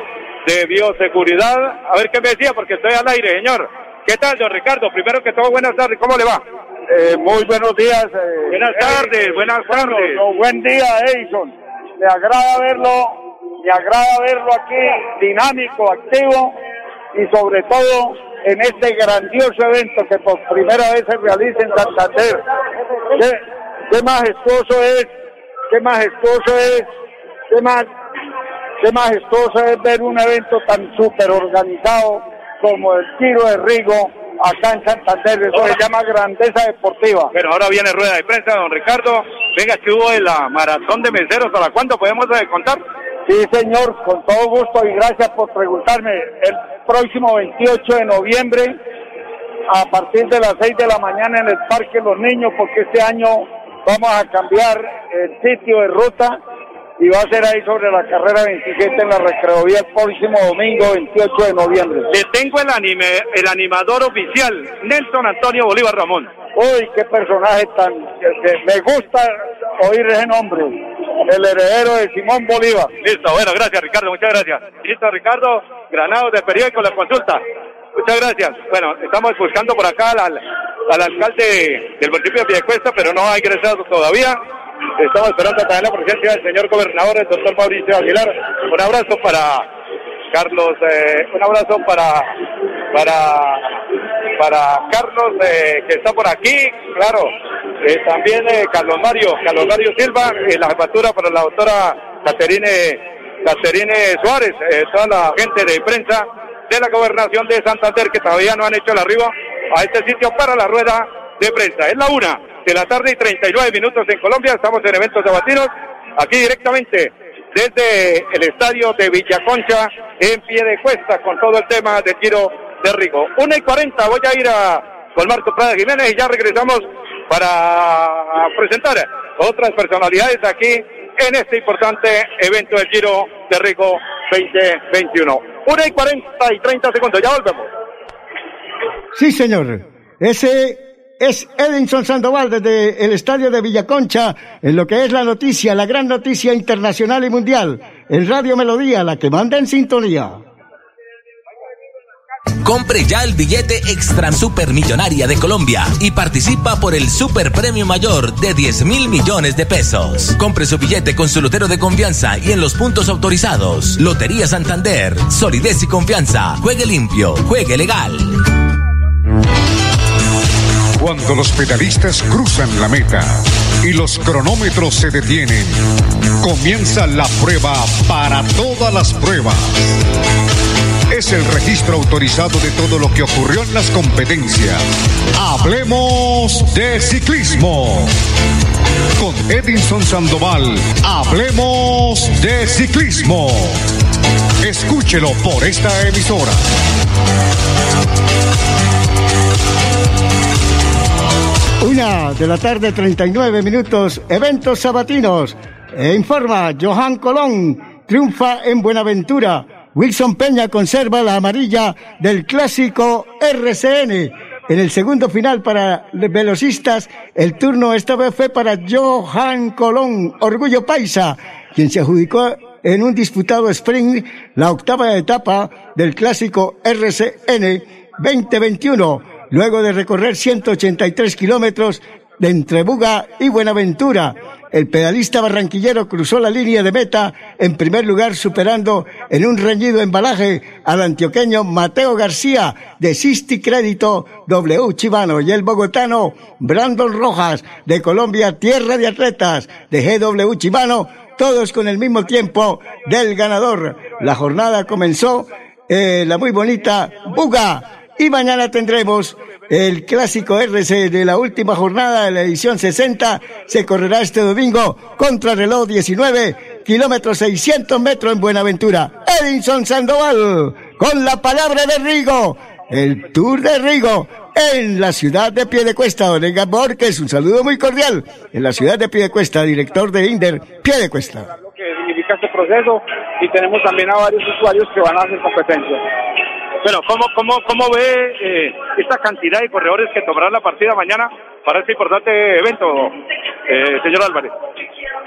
de bioseguridad. A ver qué me decía, porque estoy al aire, señor. ¿Qué tal, don Ricardo? Primero que todo, buenas tardes. ¿Cómo le va? Eh, muy buenos días. eh, Buenas tardes, buenas tardes. no, buen día, Edison. Me agrada verlo, me agrada verlo aquí dinámico, activo y sobre todo en este grandioso evento que por primera vez se realiza en Santander. Qué, qué majestuoso es, qué majestuoso es, qué, ma- qué majestuoso es ver un evento tan súper organizado como el Giro de Rigo acá en Santander. Eso se llama grandeza deportiva. Pero ahora viene rueda de prensa, don Ricardo. Venga, que hubo en la maratón de meseros. ¿Para cuándo podemos eh, contar? Sí, señor, con todo gusto y gracias por preguntarme. El próximo 28 de noviembre, a partir de las 6 de la mañana en el Parque Los Niños, porque este año vamos a cambiar el sitio de ruta y va a ser ahí sobre la carrera 27 en la recreovía el próximo domingo 28 de noviembre. Le tengo el, anime, el animador oficial, Nelson Antonio Bolívar Ramón. Uy, qué personaje tan... me gusta oír ese nombre. El heredero de Simón Bolívar. Listo, bueno, gracias Ricardo, muchas gracias. Listo, Ricardo, Granados de Periódico La Consulta. Muchas gracias. Bueno, estamos buscando por acá al, al alcalde del municipio de Piedecuesta, pero no ha ingresado todavía. Estamos esperando también la presencia del señor gobernador, el doctor Mauricio Aguilar. Un abrazo para Carlos, eh, un abrazo para para para Carlos eh, que está por aquí, claro. Eh, también Carlos Mario, Carlos Mario Silva, la jefatura para la doctora Caterine, Caterine Suárez, toda la gente de prensa de la gobernación de Santander que todavía no han hecho el arribo a este sitio para la rueda de prensa. Es la una de la tarde y 39 minutos en Colombia, estamos en eventos sabatinos, aquí directamente desde el estadio de Villaconcha en pie de cuesta con todo el tema del giro de Rigo. Una y 40 voy a ir a con Marco Prada Jiménez y ya regresamos para presentar otras personalidades aquí en este importante evento del giro de Rigo 2021. Una y 40 y 30 segundos, ya volvemos. Sí, señor. Ese es Edinson Sandoval desde el estadio de Villaconcha, en lo que es la noticia, la gran noticia internacional y mundial, en Radio Melodía, la que manda en sintonía. Compre ya el billete Extra Super Millonaria de Colombia y participa por el Super Premio Mayor de 10 mil millones de pesos. Compre su billete con su lotero de confianza y en los puntos autorizados. Lotería Santander, solidez y confianza. Juegue limpio, juegue legal. Cuando los pedalistas cruzan la meta y los cronómetros se detienen, comienza la prueba para todas las pruebas. Es el registro autorizado de todo lo que ocurrió en las competencias. Hablemos de ciclismo. Con Edinson Sandoval, hablemos de ciclismo. Escúchelo por esta emisora. Una de la tarde, 39 minutos, eventos sabatinos. E informa Johan Colón, triunfa en Buenaventura. Wilson Peña conserva la amarilla del clásico RCN. En el segundo final para velocistas, el turno esta vez fue para Johan Colón, Orgullo Paisa, quien se adjudicó en un disputado sprint la octava etapa del clásico RCN 2021 luego de recorrer 183 kilómetros de entre Buga y Buenaventura. El pedalista barranquillero cruzó la línea de meta en primer lugar superando en un reñido embalaje al antioqueño Mateo García de Sisti Crédito W Chivano y el bogotano Brandon Rojas de Colombia Tierra de Atletas de GW Chivano, todos con el mismo tiempo del ganador. La jornada comenzó eh, la muy bonita Buga y mañana tendremos El clásico RC de la última jornada de la edición 60 se correrá este domingo contra reloj 19, kilómetros 600 metros en Buenaventura. Edinson Sandoval, con la palabra de Rigo, el Tour de Rigo en la ciudad de Piedecuesta. Orenga Borges, un saludo muy cordial en la ciudad de Piedecuesta, director de Inder Piedecuesta. Lo que significa este proceso y tenemos también a varios usuarios que van a hacer competencia. Bueno, ¿cómo, cómo, cómo ve eh, esta cantidad de corredores que tomarán la partida mañana para este importante evento, eh, señor Álvarez?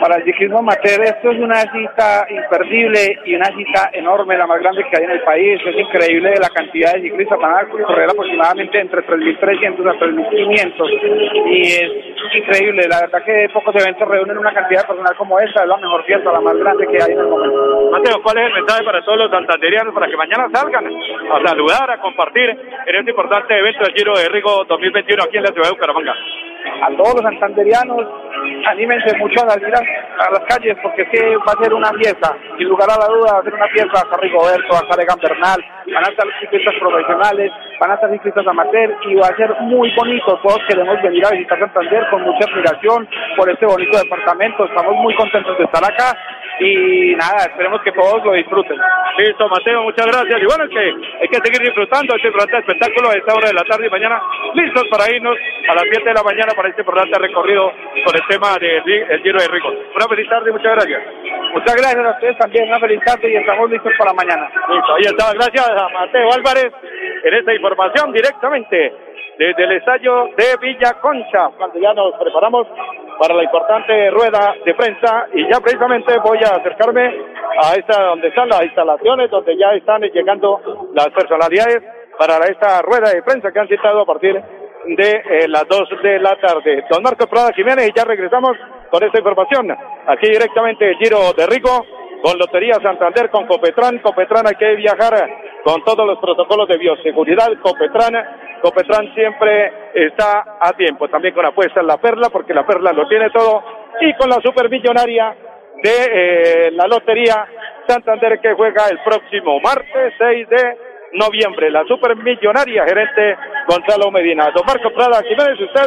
Para el ciclismo amateur esto es una cita imperdible y una cita enorme, la más grande que hay en el país. Es increíble la cantidad de ciclistas, van a correr aproximadamente entre 3.300 a 3.500 y es increíble. La verdad que pocos eventos reúnen una cantidad de personal como esta, es la mejor fiesta, la más grande que hay en el momento. Mateo, ¿cuál es el mensaje para todos los santanderianos para que mañana salgan a saludar, a compartir en este importante evento del Giro de Rigo 2021 aquí en la ciudad de Bucaramanga? A todos los santanderianos, anímense mucho a salir a, a las calles porque es que va a ser una fiesta, sin lugar a la duda va a ser una fiesta, hasta Rigoberto, hasta Egan Bernal, van a estar ciclistas profesionales, van a estar ciclistas amateur y va a ser muy bonito, todos queremos venir a visitar Santander con mucha admiración por este bonito departamento, estamos muy contentos de estar acá y nada, esperemos que todos lo disfruten. Listo, Mateo, muchas gracias. Y bueno, es que hay que seguir disfrutando este importante espectáculo a esta hora de la tarde y mañana, listos para irnos a las 7 de la mañana para este importante recorrido con el tema del el Giro de Rigo. Una feliz tarde y muchas gracias. Muchas gracias a ustedes también, una feliz tarde y estamos listos para mañana. Listo, ahí está. Gracias Mateo Álvarez en esta información directamente desde el estadio de Villa Concha, cuando ya nos preparamos para la importante rueda de prensa y ya precisamente voy a acercarme a esta donde están las instalaciones, donde ya están llegando las personalidades para esta rueda de prensa que han citado a partir de eh, las 2 de la tarde. Don Marcos Prada Jiménez y ya regresamos con esta información. Aquí directamente Giro de Rico con Lotería Santander, con Copetran. Copetran hay que viajar con todos los protocolos de bioseguridad. Copetran, Copetran siempre está a tiempo. También con apuesta en la Perla, porque la Perla lo tiene todo. Y con la supermillonaria de eh, la Lotería Santander que juega el próximo martes 6 de noviembre. La supermillonaria gerente Gonzalo Medina. Don Marco Prada Jiménez, usted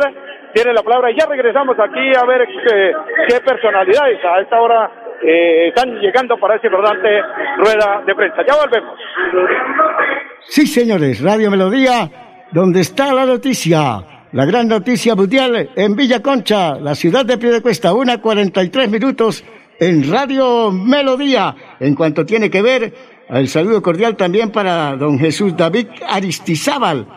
tiene la palabra y ya regresamos aquí a ver eh, qué personalidades a esta hora eh, están llegando para esta importante rueda de prensa. Ya volvemos. Sí, señores, Radio Melodía, donde está la noticia. La gran noticia mundial en Villa Concha, la ciudad de Piedecuesta, una 43 minutos en Radio Melodía. En cuanto tiene que ver, el saludo cordial también para don Jesús David Aristizábal,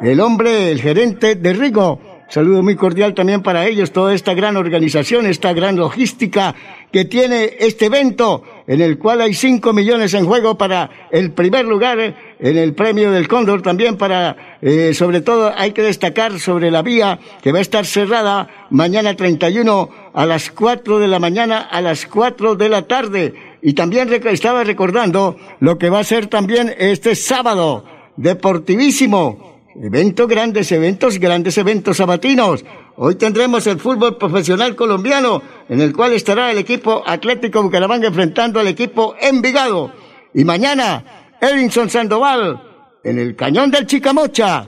el hombre, el gerente de Rigo. Saludo muy cordial también para ellos, toda esta gran organización, esta gran logística que tiene este evento, en el cual hay cinco millones en juego para el primer lugar en el premio del Cóndor, también para, eh, sobre todo, hay que destacar sobre la vía que va a estar cerrada mañana 31 a las 4 de la mañana a las 4 de la tarde. Y también estaba recordando lo que va a ser también este sábado, deportivísimo, Eventos grandes, eventos grandes, eventos sabatinos. Hoy tendremos el fútbol profesional colombiano, en el cual estará el equipo Atlético Bucaramanga enfrentando al equipo Envigado. Y mañana, Edinson Sandoval, en el cañón del Chicamocha.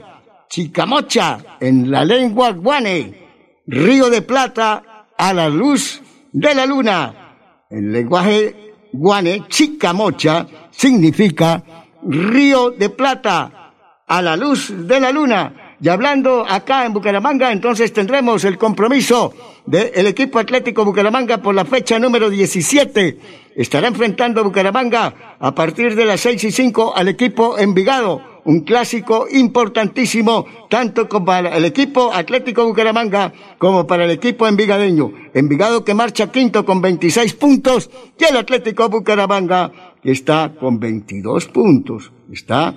Chicamocha, en la lengua guane. Río de Plata, a la luz de la luna. En lenguaje guane, Chicamocha significa Río de Plata a la luz de la luna. Y hablando acá en Bucaramanga, entonces tendremos el compromiso del equipo Atlético Bucaramanga por la fecha número 17. Estará enfrentando Bucaramanga a partir de las seis y cinco al equipo Envigado. Un clásico importantísimo tanto para el equipo Atlético Bucaramanga como para el equipo envigadeño. Envigado que marcha quinto con 26 puntos y el Atlético Bucaramanga que está con 22 puntos. Está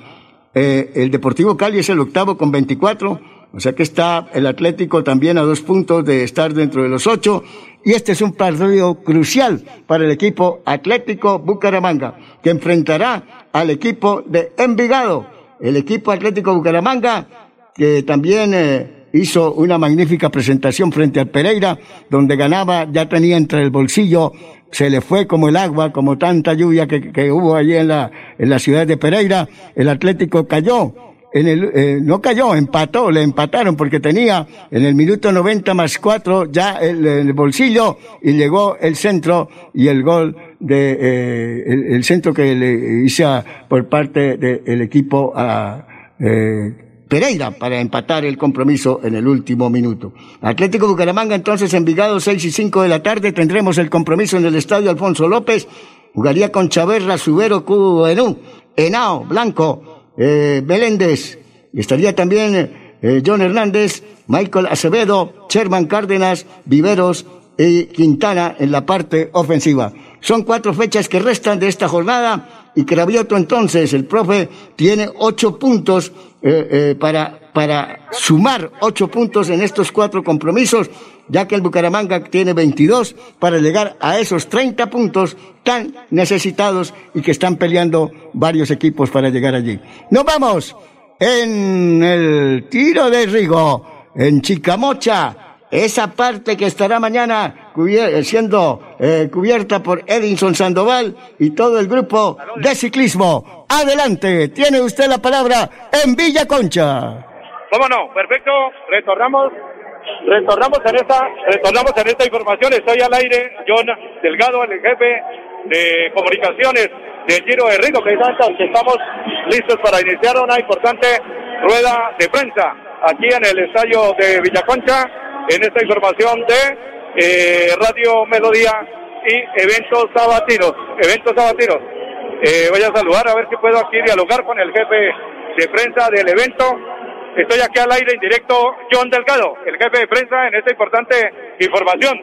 eh, el Deportivo Cali es el octavo con 24, o sea que está el Atlético también a dos puntos de estar dentro de los ocho. Y este es un partido crucial para el equipo Atlético Bucaramanga, que enfrentará al equipo de Envigado. El equipo Atlético Bucaramanga, que también eh, hizo una magnífica presentación frente al Pereira, donde ganaba, ya tenía entre el bolsillo se le fue como el agua, como tanta lluvia que, que hubo allí en la, en la ciudad de Pereira, el Atlético cayó en el, eh, no cayó, empató, le empataron porque tenía en el minuto 90 más 4 ya el, el bolsillo y llegó el centro y el gol de, eh, el, el centro que le hizo por parte del equipo a, eh, Pereira para empatar el compromiso en el último minuto. Atlético Bucaramanga entonces Envigado 6 y 5 de la tarde tendremos el compromiso en el estadio Alfonso López. Jugaría con Chaverra, Subero, Cubo, Enú, Henao, Blanco, eh, Meléndez. Y estaría también eh, John Hernández, Michael Acevedo, Sherman Cárdenas, Viveros y Quintana en la parte ofensiva. Son cuatro fechas que restan de esta jornada y Cravioto entonces, el profe, tiene ocho puntos eh, eh, para, para sumar ocho puntos en estos cuatro compromisos, ya que el Bucaramanga tiene 22 para llegar a esos 30 puntos tan necesitados y que están peleando varios equipos para llegar allí. Nos vamos en el tiro de Rigo, en Chicamocha, esa parte que estará mañana cubier siendo eh, cubierta por Edinson Sandoval y todo el grupo de ciclismo. Adelante, tiene usted la palabra en Villa Concha. ¿Cómo no? Perfecto. Retornamos, retornamos en esta, retornamos en esta información. Estoy al aire, John Delgado, el jefe de comunicaciones del Giro de Rigo, que estamos listos para iniciar una importante rueda de prensa aquí en el estadio de Villaconcha en esta información de eh, Radio Melodía y eventos sabatinos. Eventos sabatinos. Eh, voy a saludar a ver si puedo aquí dialogar con el jefe de prensa del evento. Estoy aquí al aire en directo, John Delgado, el jefe de prensa en esta importante información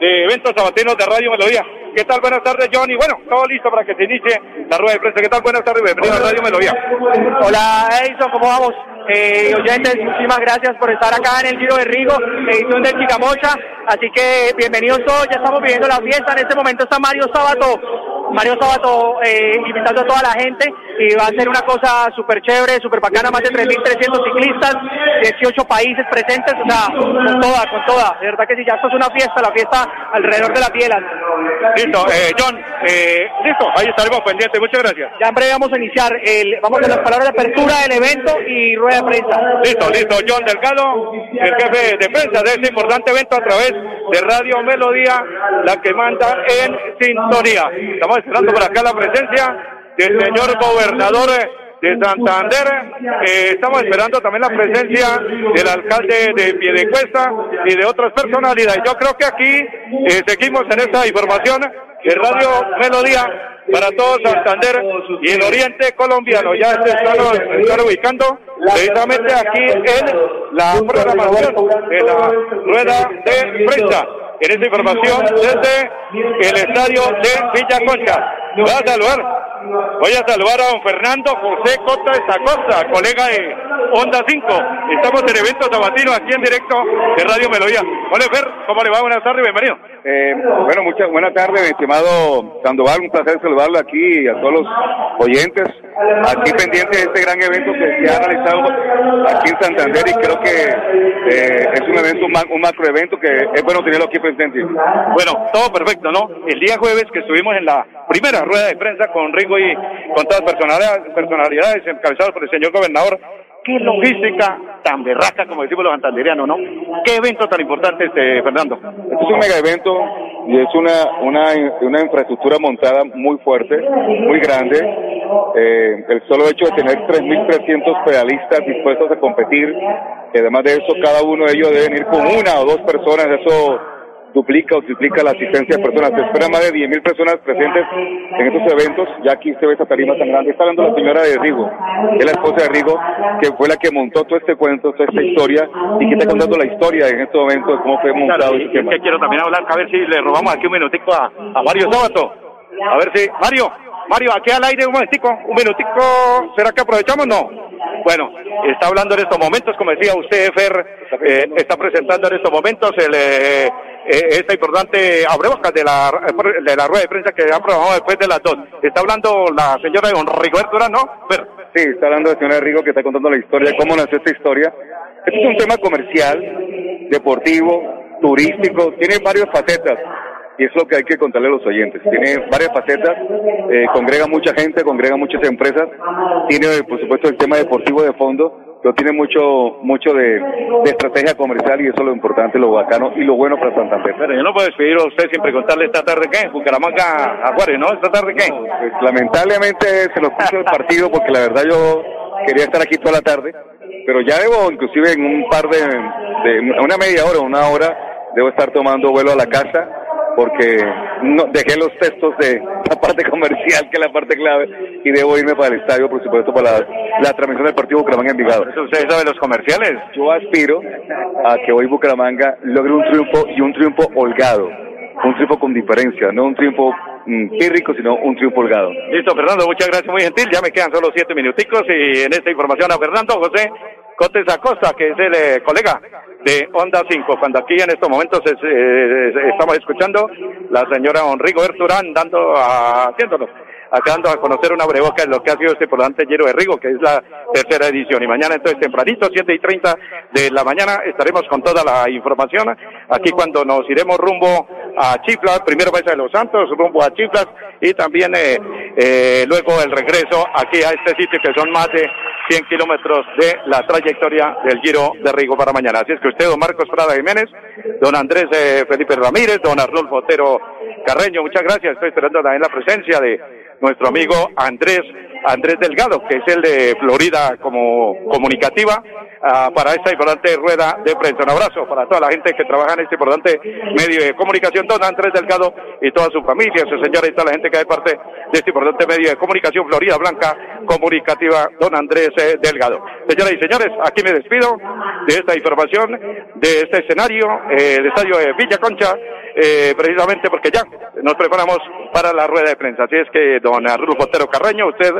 de eventos sabatinos de Radio Melodía. ¿Qué tal? Buenas tardes, John. Y bueno, todo listo para que se inicie la rueda de prensa. ¿Qué tal? Buenas tardes, bienvenido a Radio Melodía. Hola, Edison, ¿cómo vamos? Eh, oyentes, muchísimas gracias por estar acá en el Giro de Rigo, edición de Chicamocha. Así que bienvenidos todos, ya estamos viviendo la fiesta. En este momento está Mario Sábato, Mario Sábato eh, invitando a toda la gente y va a ser una cosa súper chévere, súper bacana, más de 3.300 ciclistas, 18 países presentes, o sea, con toda, con toda. De verdad que si ya esto es una fiesta, la fiesta alrededor de la piel. Listo, eh, John, eh, listo, ahí estaremos pendientes, muchas gracias. Ya en breve vamos a iniciar, el, vamos a las palabras de apertura del evento y rueda de prensa. Listo, listo, John Delgado, el jefe de prensa de este importante evento a través de Radio Melodía, la que manda en sintonía. Estamos esperando por acá la presencia del señor gobernador de Santander. Estamos esperando también la presencia del alcalde de Piedecuesta y de otras personalidades. Yo creo que aquí eh, seguimos en esta información de Radio Melodía para todo Santander y el oriente colombiano. Ya se están, ubicando precisamente aquí en la programación de la rueda de prensa. En esta información desde el estadio de Villa Concha. A saludar Voy a saludar a don Fernando José Cota Costa, colega de Onda 5. Estamos en evento sabatino aquí en directo de Radio Melodía. Hola Fer, ¿cómo le va? Buenas tardes, bienvenido. Eh, bueno, muchas buenas tardes, estimado Sandoval. Un placer saludarlo aquí y a todos los oyentes. Aquí pendiente de este gran evento que se ha realizado aquí en Santander y creo que eh, es un evento, un, macro evento que es bueno tenerlo aquí presente. Bueno, todo perfecto, ¿no? El día jueves que estuvimos en la primera rueda de prensa con Rigo y con todas personalidades, personalidades encabezadas por el señor gobernador, qué logística tan berraca, como decimos los santanderianos, ¿no? Qué evento tan importante este, Fernando. Este es un mega evento y es una, una, una infraestructura montada muy fuerte, muy grande. Eh, el solo hecho de tener 3.300 pedalistas dispuestos a competir, además de eso, cada uno de ellos debe venir con una o dos personas, eso duplica o triplica la asistencia de personas. Se esperan más de 10.000 personas presentes en estos eventos. Ya aquí se ve esta tarima tan grande. Está hablando la señora de Rigo, que es la esposa de Rigo, que fue la que montó todo este cuento, toda esta historia, y que está contando la historia en este momento de cómo fue montado. y, que quiero también hablar, a ver si le robamos aquí un minutico a, a Mario Sábato. A ver si, Mario, Mario, aquí al aire un momentico, un minutico, ¿será que aprovechamos? No. Bueno, está hablando en estos momentos, como decía usted, Fer, eh, está presentando en estos momentos el, eh, esta importante abrebocas de la, de la rueda de prensa que han programado después de las dos. Está hablando la señora de don Rigoberto ¿no? Sí, está hablando la señora Rigo que está contando la historia, cómo nació esta historia. Este es un tema comercial, deportivo, turístico, tiene varias facetas y es lo que hay que contarle a los oyentes. Tiene varias facetas, eh, congrega mucha gente, congrega muchas empresas, tiene por supuesto el tema deportivo de fondo, pero tiene mucho mucho de, de, estrategia comercial y eso es lo importante, lo bacano y lo bueno para Santander. Pero yo no puedo despedir a usted sin preguntarle esta tarde qué, Bucaramanga a Juárez, ¿no? ¿Esta tarde qué? Pues, lamentablemente se nos puso el partido porque la verdad yo quería estar aquí toda la tarde, pero ya debo inclusive en un par de, de una media hora, una hora, debo estar tomando vuelo a la casa porque no, dejé los textos de la parte comercial, que es la parte clave, y debo irme para el estadio, por supuesto, para la, transmisión del partido Bucaramanga en Vigado. ¿Usted sabe los comerciales? Yo aspiro a que hoy Bucaramanga logre un triunfo y un triunfo holgado, un triunfo con diferencia, no un triunfo mm, rico, sino un triunfo holgado. Listo, Fernando, muchas gracias, muy gentil. Ya me quedan solo siete minuticos y en esta información a Fernando José Cotes Acosta, que es el eh, colega de Onda 5. Cuando aquí en estos momentos eh, estamos escuchando la señora Onrigo Erturán dando, haciéndolo acabando a conocer una breboca de lo que ha sido este importante Giro de Rigo, que es la tercera edición. Y mañana entonces tempranito, 7 y 30 de la mañana, estaremos con toda la información. Aquí cuando nos iremos rumbo a Chiflas, primero Mesa de los Santos, rumbo a Chiflas, y también eh, eh, luego el regreso aquí a este sitio que son más de 100 kilómetros de la trayectoria del Giro de Rigo para mañana. Así es que usted, don Marcos Prada Jiménez, don Andrés eh, Felipe Ramírez, don Arnulfo Otero Carreño, muchas gracias. Estoy esperando también la presencia de nuestro amigo Andrés Andrés Delgado, que es el de Florida como comunicativa, uh, para esta importante rueda de prensa. Un abrazo para toda la gente que trabaja en este importante medio de comunicación, don Andrés Delgado y toda su familia, su señora y toda la gente que es parte de este importante medio de comunicación, Florida Blanca Comunicativa, don Andrés eh, Delgado. Señoras y señores, aquí me despido de esta información, de este escenario, eh, el estadio de Villa Concha, eh, precisamente porque ya nos preparamos para la rueda de prensa. Así es que, don Arturo Potero Carreño, usted,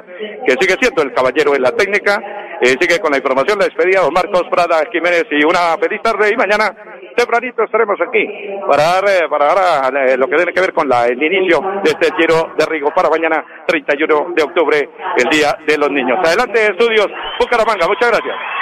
que sigue siendo el caballero en la técnica, eh, sigue con la información, la despedida, don Marcos Prada Jiménez, y una feliz tarde. Y mañana, tempranito, estaremos aquí para dar, eh, para dar eh, lo que tiene que ver con la, el inicio de este giro de Rigo para mañana, 31 de octubre, el Día de los Niños. Adelante, estudios, Bucaramanga. Muchas gracias.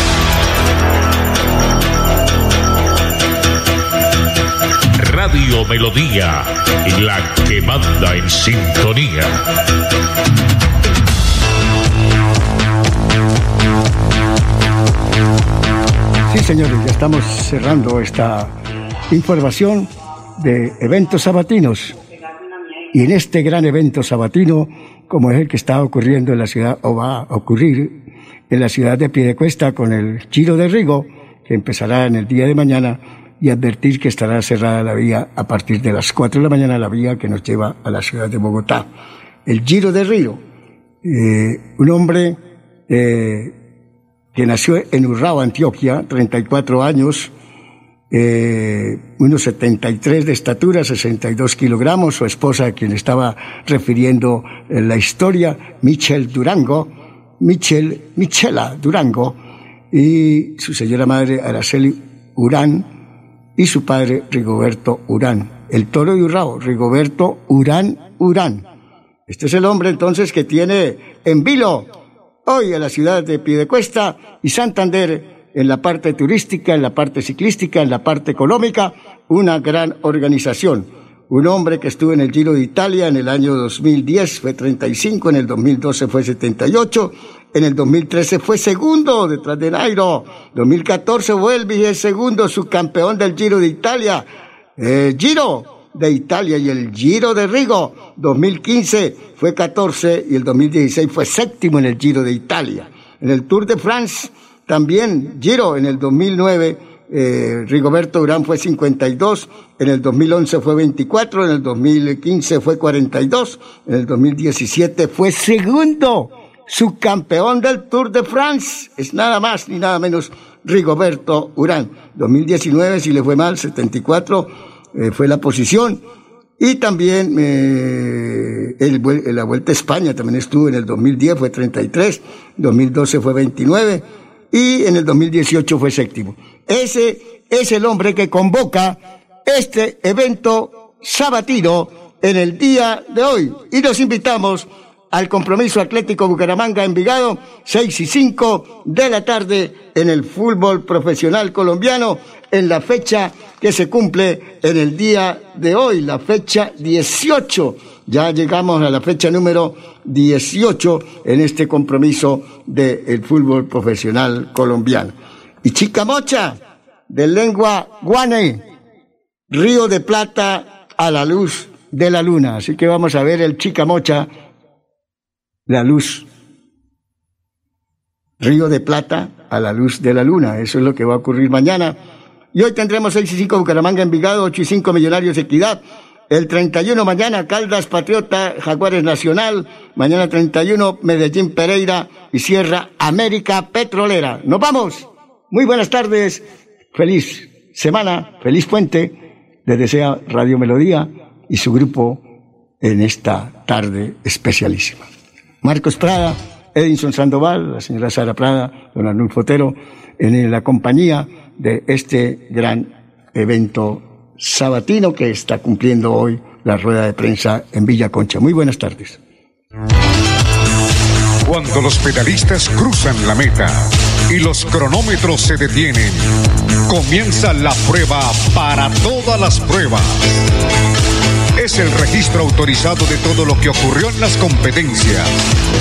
Radio Melodía, la que manda en sintonía. Sí, señores, ya estamos cerrando esta información de eventos sabatinos. Y en este gran evento sabatino, como es el que está ocurriendo en la ciudad, o va a ocurrir en la ciudad de Piedecuesta con el Giro de Rigo, que empezará en el día de mañana, y advertir que estará cerrada la vía a partir de las 4 de la mañana, la vía que nos lleva a la ciudad de Bogotá. El Giro de Río, eh, un hombre eh, que nació en Urrao, Antioquia, 34 años, eh, unos 73 de estatura, 62 kilogramos, su esposa a quien estaba refiriendo en la historia, Michelle Durango, Michelle, Michela Durango, y su señora madre Araceli Urán, y su padre Rigoberto Urán. El toro de Urrao, Rigoberto Urán Urán. Este es el hombre entonces que tiene en vilo hoy a la ciudad de Piedecuesta y Santander en la parte turística, en la parte ciclística, en la parte económica, una gran organización. Un hombre que estuvo en el Giro de Italia en el año 2010 fue 35, en el 2012 fue 78, en el 2013 fue segundo detrás de Nairo. 2014 vuelve y es segundo subcampeón del Giro de Italia. El Giro de Italia y el Giro de Rigo. 2015 fue 14 y el 2016 fue séptimo en el Giro de Italia. En el Tour de France también Giro en el 2009. Eh, Rigoberto Urán fue 52, en el 2011 fue 24, en el 2015 fue 42, en el 2017 fue segundo subcampeón del Tour de France. Es nada más ni nada menos Rigoberto Urán. 2019, si le fue mal, 74 eh, fue la posición. Y también eh, el, la Vuelta a España también estuvo en el 2010, fue 33, 2012 fue 29 y en el 2018 fue séptimo. Ese es el hombre que convoca este evento sabatino en el día de hoy. Y los invitamos al compromiso Atlético Bucaramanga Envigado, 6 y 5 de la tarde en el fútbol profesional colombiano, en la fecha que se cumple en el día de hoy, la fecha 18. Ya llegamos a la fecha número 18 en este compromiso del fútbol profesional colombiano. Y Chicamocha, de lengua guane, Río de Plata a la luz de la luna. Así que vamos a ver el Chicamocha la luz. Río de Plata a la luz de la luna. Eso es lo que va a ocurrir mañana. Y hoy tendremos 6 y 5 Bucaramanga, Envigado, 8 y 5 Millonarios Equidad. El 31 mañana Caldas Patriota, Jaguares Nacional. Mañana 31 Medellín Pereira y Sierra América Petrolera. Nos vamos. Muy buenas tardes. Feliz semana, feliz puente. Les desea Radio Melodía y su grupo en esta tarde especialísima. Marcos Prada, Edinson Sandoval, la señora Sara Prada, don Arnulfo Otero, en la compañía de este gran evento sabatino que está cumpliendo hoy la rueda de prensa en Villa Concha. Muy buenas tardes. Cuando los pedalistas cruzan la meta y los cronómetros se detienen, comienza la prueba para todas las pruebas es el registro autorizado de todo lo que ocurrió en las competencias.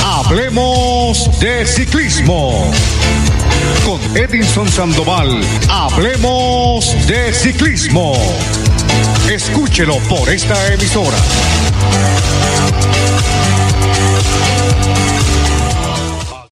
Hablemos de ciclismo. Con Edinson Sandoval, hablemos de ciclismo. Escúchelo por esta emisora.